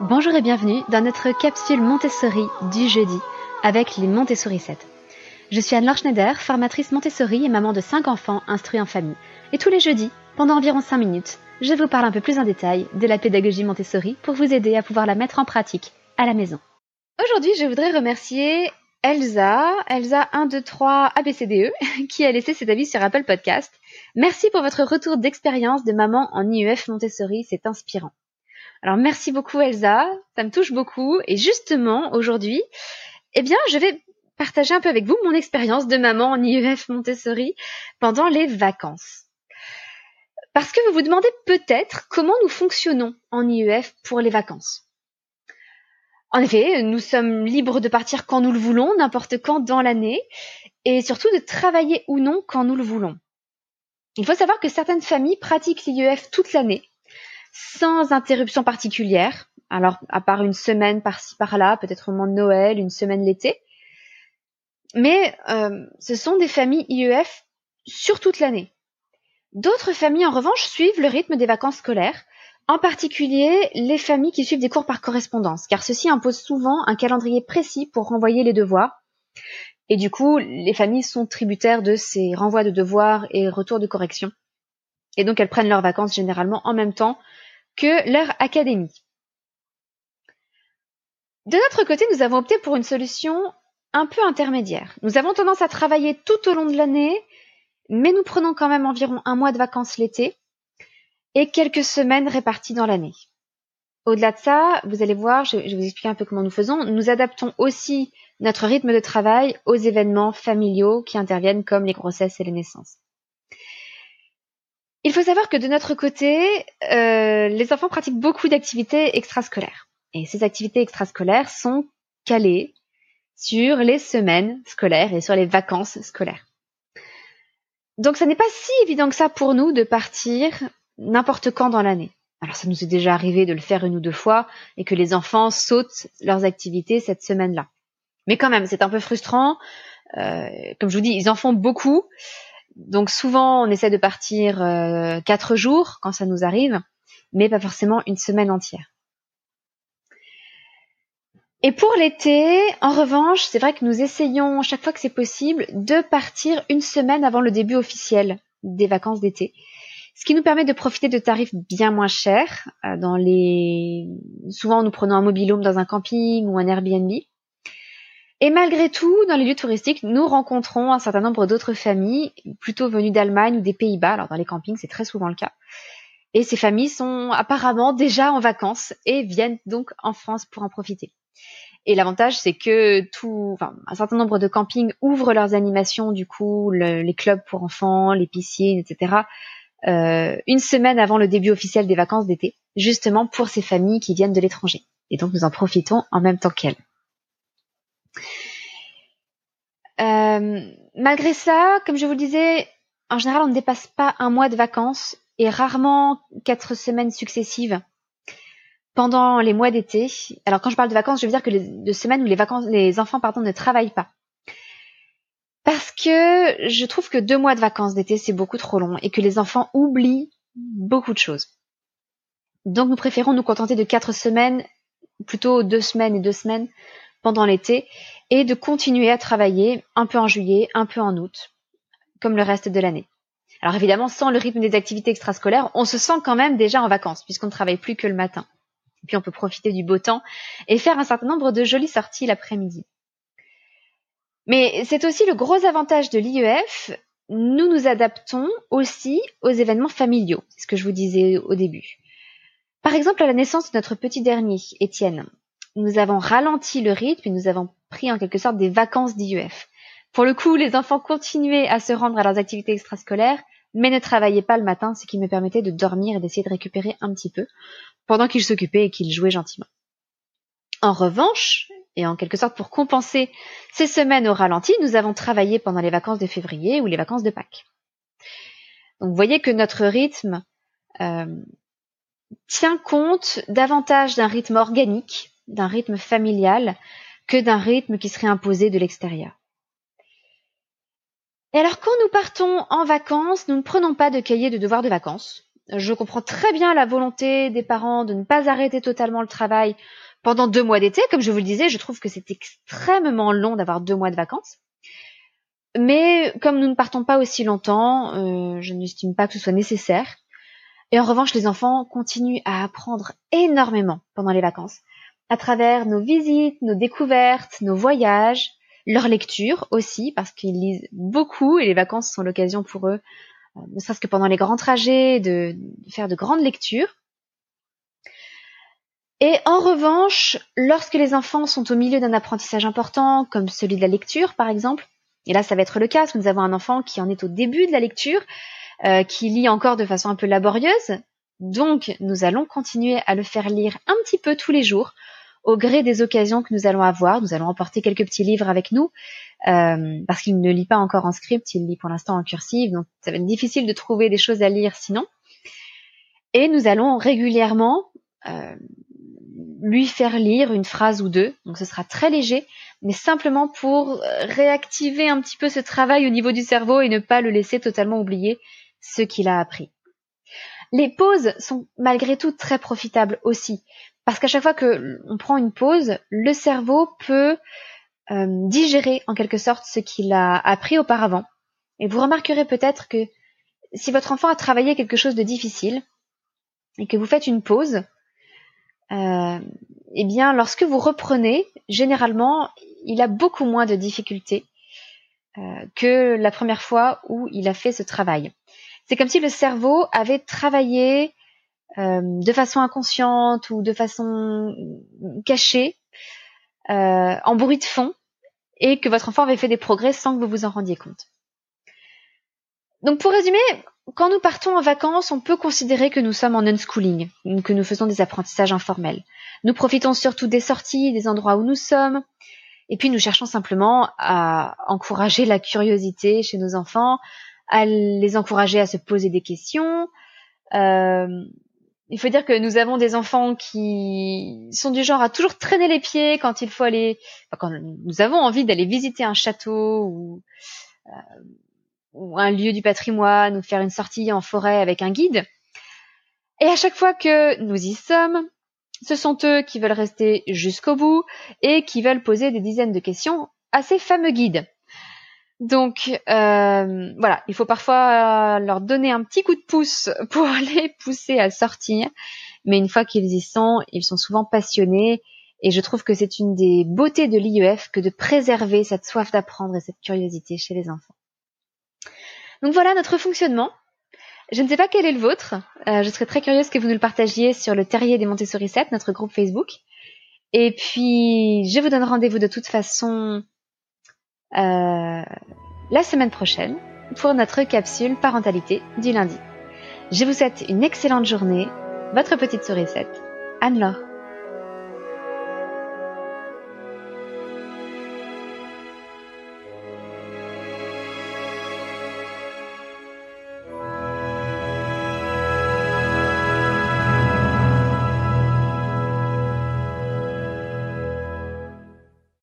Bonjour et bienvenue dans notre capsule Montessori du jeudi avec les Montessori 7. Je suis Anne-Laure Schneider, formatrice Montessori et maman de 5 enfants instruits en famille. Et tous les jeudis, pendant environ 5 minutes, je vous parle un peu plus en détail de la pédagogie Montessori pour vous aider à pouvoir la mettre en pratique à la maison. Aujourd'hui, je voudrais remercier Elsa, Elsa 123 ABCDE, qui a laissé cet avis sur Apple Podcast. Merci pour votre retour d'expérience de maman en IEF Montessori, c'est inspirant. Alors merci beaucoup Elsa, ça me touche beaucoup et justement aujourd'hui, eh bien je vais partager un peu avec vous mon expérience de maman en IEF Montessori pendant les vacances. Parce que vous vous demandez peut-être comment nous fonctionnons en IEF pour les vacances. En effet, nous sommes libres de partir quand nous le voulons, n'importe quand dans l'année, et surtout de travailler ou non quand nous le voulons. Il faut savoir que certaines familles pratiquent l'IEF toute l'année, sans interruption particulière. Alors, à part une semaine par-ci par-là, peut-être au moment de Noël, une semaine l'été. Mais euh, ce sont des familles IEF sur toute l'année. D'autres familles, en revanche, suivent le rythme des vacances scolaires, en particulier les familles qui suivent des cours par correspondance, car ceci impose souvent un calendrier précis pour renvoyer les devoirs. Et du coup, les familles sont tributaires de ces renvois de devoirs et retours de correction. Et donc, elles prennent leurs vacances généralement en même temps que leur académie. De notre côté, nous avons opté pour une solution un peu intermédiaire. Nous avons tendance à travailler tout au long de l'année, mais nous prenons quand même environ un mois de vacances l'été et quelques semaines réparties dans l'année. Au-delà de ça, vous allez voir, je vais vous expliquer un peu comment nous faisons. Nous adaptons aussi notre rythme de travail aux événements familiaux qui interviennent comme les grossesses et les naissances. Il faut savoir que de notre côté, euh, les enfants pratiquent beaucoup d'activités extrascolaires. Et ces activités extrascolaires sont calées sur les semaines scolaires et sur les vacances scolaires. Donc ça n'est pas si évident que ça pour nous de partir n'importe quand dans l'année. Alors ça nous est déjà arrivé de le faire une ou deux fois et que les enfants sautent leurs activités cette semaine-là. Mais quand même, c'est un peu frustrant. Euh, comme je vous dis, ils en font beaucoup. Donc souvent, on essaie de partir euh, quatre jours quand ça nous arrive, mais pas forcément une semaine entière. Et pour l'été, en revanche, c'est vrai que nous essayons chaque fois que c'est possible de partir une semaine avant le début officiel des vacances d'été, ce qui nous permet de profiter de tarifs bien moins chers. Euh, souvent nous prenons un mobilhome dans un camping ou un Airbnb. Et malgré tout, dans les lieux touristiques, nous rencontrons un certain nombre d'autres familles, plutôt venues d'Allemagne ou des Pays-Bas. Alors dans les campings, c'est très souvent le cas. Et ces familles sont apparemment déjà en vacances et viennent donc en France pour en profiter. Et l'avantage, c'est que tout, enfin, un certain nombre de campings ouvrent leurs animations, du coup, les clubs pour enfants, les piscines, etc., euh, une semaine avant le début officiel des vacances d'été, justement pour ces familles qui viennent de l'étranger. Et donc, nous en profitons en même temps qu'elles. Euh, malgré ça, comme je vous le disais, en général, on ne dépasse pas un mois de vacances et rarement quatre semaines successives pendant les mois d'été. Alors quand je parle de vacances, je veux dire que les de semaines où les enfants pardon, ne travaillent pas. Parce que je trouve que deux mois de vacances d'été, c'est beaucoup trop long et que les enfants oublient beaucoup de choses. Donc nous préférons nous contenter de quatre semaines, plutôt deux semaines et deux semaines pendant l'été, et de continuer à travailler un peu en juillet, un peu en août, comme le reste de l'année. Alors évidemment, sans le rythme des activités extrascolaires, on se sent quand même déjà en vacances, puisqu'on ne travaille plus que le matin. Et puis on peut profiter du beau temps et faire un certain nombre de jolies sorties l'après-midi. Mais c'est aussi le gros avantage de l'IEF, nous nous adaptons aussi aux événements familiaux, c'est ce que je vous disais au début. Par exemple, à la naissance de notre petit dernier, Étienne, nous avons ralenti le rythme et nous avons pris en quelque sorte des vacances d'IEF. Pour le coup, les enfants continuaient à se rendre à leurs activités extrascolaires, mais ne travaillaient pas le matin, ce qui me permettait de dormir et d'essayer de récupérer un petit peu, pendant qu'ils s'occupaient et qu'ils jouaient gentiment. En revanche, et en quelque sorte pour compenser ces semaines au ralenti, nous avons travaillé pendant les vacances de février ou les vacances de Pâques. Donc vous voyez que notre rythme euh, tient compte davantage d'un rythme organique d'un rythme familial que d'un rythme qui serait imposé de l'extérieur. Et alors quand nous partons en vacances, nous ne prenons pas de cahier de devoirs de vacances. Je comprends très bien la volonté des parents de ne pas arrêter totalement le travail pendant deux mois d'été. Comme je vous le disais, je trouve que c'est extrêmement long d'avoir deux mois de vacances. Mais comme nous ne partons pas aussi longtemps, euh, je n'estime pas que ce soit nécessaire. Et en revanche, les enfants continuent à apprendre énormément pendant les vacances, à travers nos visites, nos découvertes, nos voyages, leur lecture aussi, parce qu'ils lisent beaucoup et les vacances sont l'occasion pour eux, euh, ne serait-ce que pendant les grands trajets, de, faire de grandes lectures. Et en revanche, lorsque les enfants sont au milieu d'un apprentissage important, comme celui de la lecture par exemple, et là ça va être le cas, parce que nous avons un enfant qui en est au début de la lecture, euh, qui lit encore de façon un peu laborieuse, donc nous allons continuer à le faire lire un petit peu tous les jours, au gré des occasions que nous allons avoir. Nous allons emporter quelques petits livres avec nous, euh, parce qu'il ne lit pas encore en script, il lit pour l'instant en cursive, donc ça va être difficile de trouver des choses à lire sinon. Et nous allons régulièrement euh, lui faire lire une phrase ou deux. Donc ce sera très léger, mais simplement pour réactiver un petit peu ce travail au niveau du cerveau et ne pas le laisser totalement oublier ce qu'il a appris. Les pauses sont malgré tout très profitables aussi, parce qu'à chaque fois que on prend une pause, le cerveau peut euh, digérer en quelque sorte ce qu'il a appris auparavant. Et vous remarquerez peut-être que si votre enfant a travaillé quelque chose de difficile et que vous faites une pause, euh, eh bien, lorsque vous reprenez, généralement, il a beaucoup moins de difficultés euh, que la première fois où il a fait ce travail. C'est comme si le cerveau avait travaillé euh, de façon inconsciente ou de façon cachée, euh, en bruit de fond, et que votre enfant avait fait des progrès sans que vous vous en rendiez compte. Donc pour résumer, quand nous partons en vacances, on peut considérer que nous sommes en unschooling, que nous faisons des apprentissages informels. Nous profitons surtout des sorties, des endroits où nous sommes, et puis nous cherchons simplement à encourager la curiosité chez nos enfants, à les encourager à se poser des questions. Euh, il faut dire que nous avons des enfants qui sont du genre à toujours traîner les pieds quand il faut aller, quand nous avons envie d'aller visiter un château ou, euh, ou un lieu du patrimoine ou faire une sortie en forêt avec un guide. Et à chaque fois que nous y sommes, ce sont eux qui veulent rester jusqu'au bout et qui veulent poser des dizaines de questions à ces fameux guides. Donc euh, voilà, il faut parfois leur donner un petit coup de pouce pour les pousser à sortir, mais une fois qu'ils y sont, ils sont souvent passionnés et je trouve que c'est une des beautés de l'IEF que de préserver cette soif d'apprendre et cette curiosité chez les enfants. Donc voilà notre fonctionnement. Je ne sais pas quel est le vôtre. Euh, je serais très curieuse que vous nous le partagiez sur le Terrier des Montessori 7, notre groupe Facebook. Et puis, je vous donne rendez-vous de toute façon euh, la semaine prochaine pour notre capsule parentalité du lundi. Je vous souhaite une excellente journée. Votre petite souris 7, Anne-Laure.